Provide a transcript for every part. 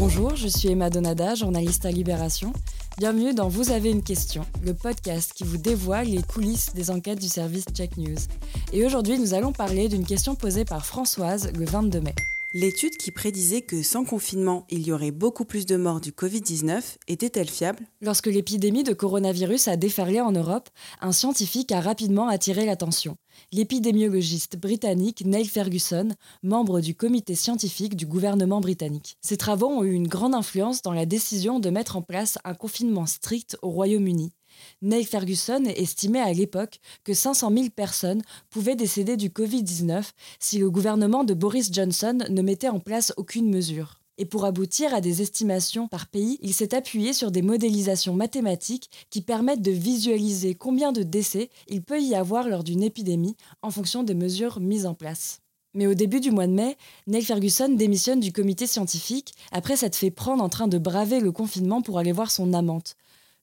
Bonjour, je suis Emma Donada, journaliste à Libération. Bienvenue dans Vous avez une question, le podcast qui vous dévoile les coulisses des enquêtes du service Check News. Et aujourd'hui, nous allons parler d'une question posée par Françoise le 22 mai. L'étude qui prédisait que sans confinement, il y aurait beaucoup plus de morts du Covid-19 était-elle fiable? Lorsque l'épidémie de coronavirus a déferlé en Europe, un scientifique a rapidement attiré l'attention. L'épidémiologiste britannique Neil Ferguson, membre du comité scientifique du gouvernement britannique. Ses travaux ont eu une grande influence dans la décision de mettre en place un confinement strict au Royaume-Uni. Neil Ferguson estimait à l'époque que 500 000 personnes pouvaient décéder du Covid-19 si le gouvernement de Boris Johnson ne mettait en place aucune mesure. Et pour aboutir à des estimations par pays, il s'est appuyé sur des modélisations mathématiques qui permettent de visualiser combien de décès il peut y avoir lors d'une épidémie en fonction des mesures mises en place. Mais au début du mois de mai, Neil Ferguson démissionne du comité scientifique après s'être fait prendre en train de braver le confinement pour aller voir son amante.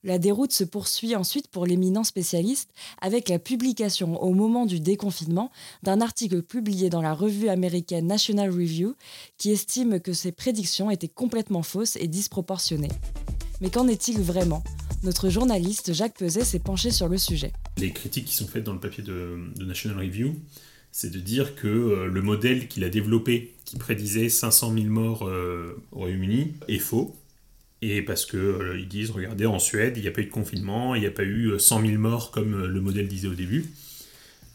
La déroute se poursuit ensuite pour l'éminent spécialiste avec la publication au moment du déconfinement d'un article publié dans la revue américaine National Review qui estime que ses prédictions étaient complètement fausses et disproportionnées. Mais qu'en est-il vraiment? Notre journaliste Jacques Peset s'est penché sur le sujet. Les critiques qui sont faites dans le papier de, National Review, c'est de dire que euh, le modèle qu'il a développé, qui prédisait 500 000 morts euh, au Royaume-Uni, est faux et parce qu'ils euh, ils disent, regardez, en Suède, il n'y a pas eu de confinement, il n'y a pas eu 100 euh, 000 morts comme euh, le modèle disait au début.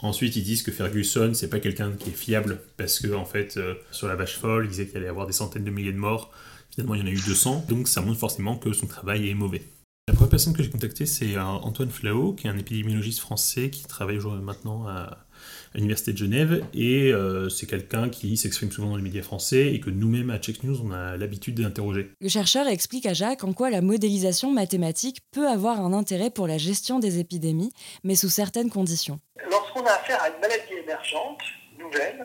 Ensuite, ils disent que Ferguson, c'est pas quelqu'un qui est fiable, parce que, en fait, sur la vache folle, il disait qu'il allait y avoir des centaines de milliers de morts. Finalement, il y en a eu 200, donc ça montre forcément que son travail est mauvais. La première personne que j'ai contactée, c'est Antoine Flao, qui est un épidémiologiste français qui travaille maintenant à, à l'Université de Genève, et euh, c'est quelqu'un qui s'exprime souvent dans les médias français et que nous-mêmes à Check News, on a l'habitude d'interroger. Le chercheur explique à Jacques en quoi la modélisation mathématique peut avoir un intérêt pour la gestion des épidémies, mais sous certaines conditions. Lorsqu'on a affaire à une maladie émergente, nouvelle,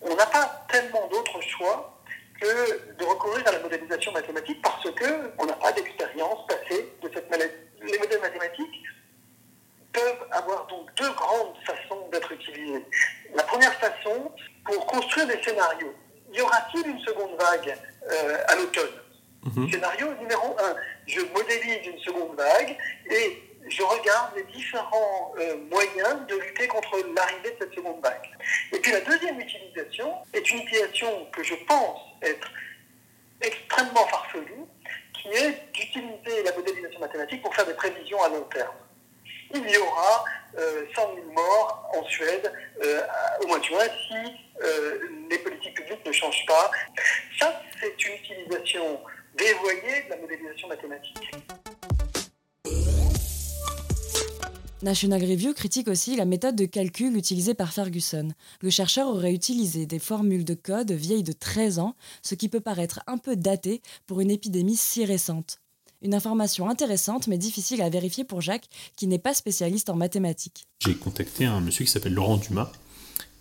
on n'a pas tellement d'autres choix que de recourir à la modélisation mathématique parce qu'on n'a pas d'expérience passée de cette maladie. Les modèles mathématiques peuvent avoir donc deux grandes façons d'être utilisées. La première façon, pour construire des scénarios. Y aura-t-il une seconde vague euh, à l'automne? Mhm. Scénario numéro un, je modélise une seconde vague et je regarde les différents euh, moyens de lutter contre l'arrivée de cette seconde vague. Et puis la deuxième utilisation est une utilisation que je pense être extrêmement farfelue, qui est d'utiliser la modélisation mathématique pour faire des prévisions à long terme il y aura 100 euh, 000 morts en Suède euh, au mois de juin si les politiques publiques ne changent pas. Ça, c'est une utilisation dévoyée de la modélisation mathématique. National Review critique aussi la méthode de calcul utilisée par Ferguson. Le chercheur aurait utilisé des formules de code vieilles de 13 ans, ce qui peut paraître un peu daté pour une épidémie si récente. Une information intéressante mais difficile à vérifier pour Jacques, qui n'est pas spécialiste en mathématiques. J'ai contacté un monsieur qui s'appelle Laurent Dumas,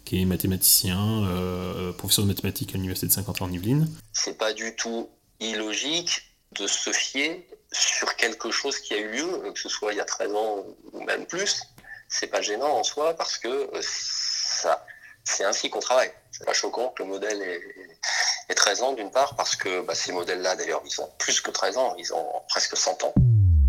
qui est mathématicien, euh, professeur de mathématiques à l'Université de Saint-Quentin en Yvelines. C'est pas du tout illogique de se fier sur quelque chose qui a eu lieu, que ce soit il y a 13 ans ou même plus. C'est pas gênant en soi parce que euh, ça, c'est ainsi qu'on travaille. C'est pas choquant que le modèle ait, 13 ans d'une part, parce que bah, ces modèles-là, d'ailleurs, ils ont plus que 13 ans, ils ont presque 100 ans.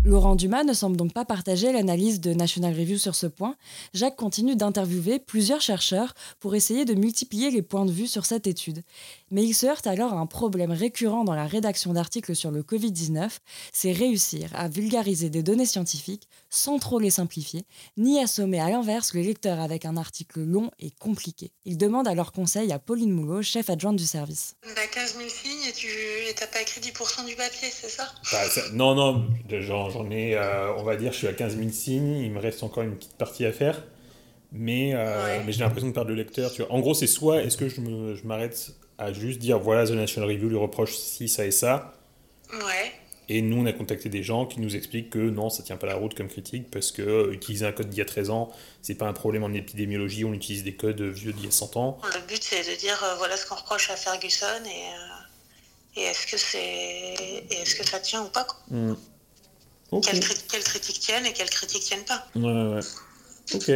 Laurent Dumas ne semble donc pas partager l'analyse de National Review sur ce point. Jacques continue d'interviewer plusieurs chercheurs pour essayer de multiplier les points de vue sur cette étude. Mais il se heurte alors à un problème récurrent dans la rédaction d'articles sur le Covid-19, c'est réussir à vulgariser des données scientifiques sans trop les simplifier, ni assommer à l'inverse le lecteur avec un article long et compliqué. Il demande alors conseil à Pauline Moulot, chef adjointe du service. On a 15 000 signes et tu n'as pas écrit 10% du papier, c'est ça, bah, ça Non, non, j'en ai, euh, on va dire, je suis à 15 000 signes, il me reste encore une petite partie à faire, mais, euh, mais j'ai l'impression de perdre le lecteur. Tu vois. En gros, c'est soit est-ce que je m'arrête à juste dire voilà, The National Review lui reproche ci, ça et ça? Ouais. Et nous, on a contacté des gens qui nous expliquent que non, ça tient pas la route comme critique parce que euh, utiliser un code d'il y a 13 ans, c'est pas un problème en épidémiologie, on utilise des codes vieux d'il y a 100 ans. Le but, c'est de dire voilà ce qu'on reproche à Ferguson et, et est-ce que, c'est, est-ce que ça tient ou pas. Mmh. Quelles, critiques tiennent et quelles critiques tiennent pas. Ouais, ouais. Ok.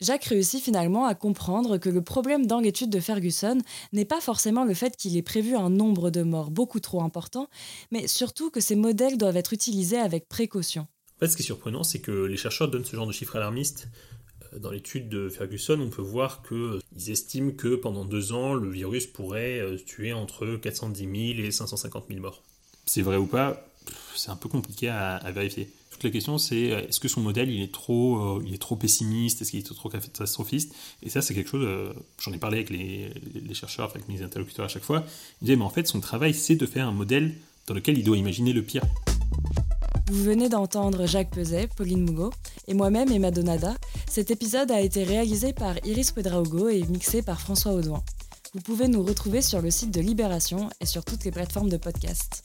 Jacques réussit finalement à comprendre que le problème dans l'étude de Ferguson n'est pas forcément le fait qu'il ait prévu un nombre de morts beaucoup trop important, mais surtout que ces modèles doivent être utilisés avec précaution. En fait, ce qui est surprenant, c'est que les chercheurs donnent ce genre de chiffres alarmistes. Euh, dans l'étude de Ferguson, on peut voir qu'ils estiment que pendant deux ans, le virus pourrait euh, tuer entre 410 000 et 550 000 morts. C'est vrai ou pas? C'est un peu compliqué à vérifier la question, c'est euh, est-ce que son modèle il est trop, euh, il est trop pessimiste, est-ce qu'il est trop catastrophiste? Et ça, c'est quelque chose. Euh, j'en ai parlé avec les, chercheurs, avec mes interlocuteurs à chaque fois. Ils disaient, mais en fait, son travail, c'est de faire un modèle dans lequel il doit imaginer le pire. Vous venez d'entendre Jacques Peset, Pauline Mougot et moi-même Emma Donada. Cet épisode a été réalisé par Iris Pedraogo et mixé par François Audouin. Vous pouvez nous retrouver sur le site de Libération et sur toutes les plateformes de podcast.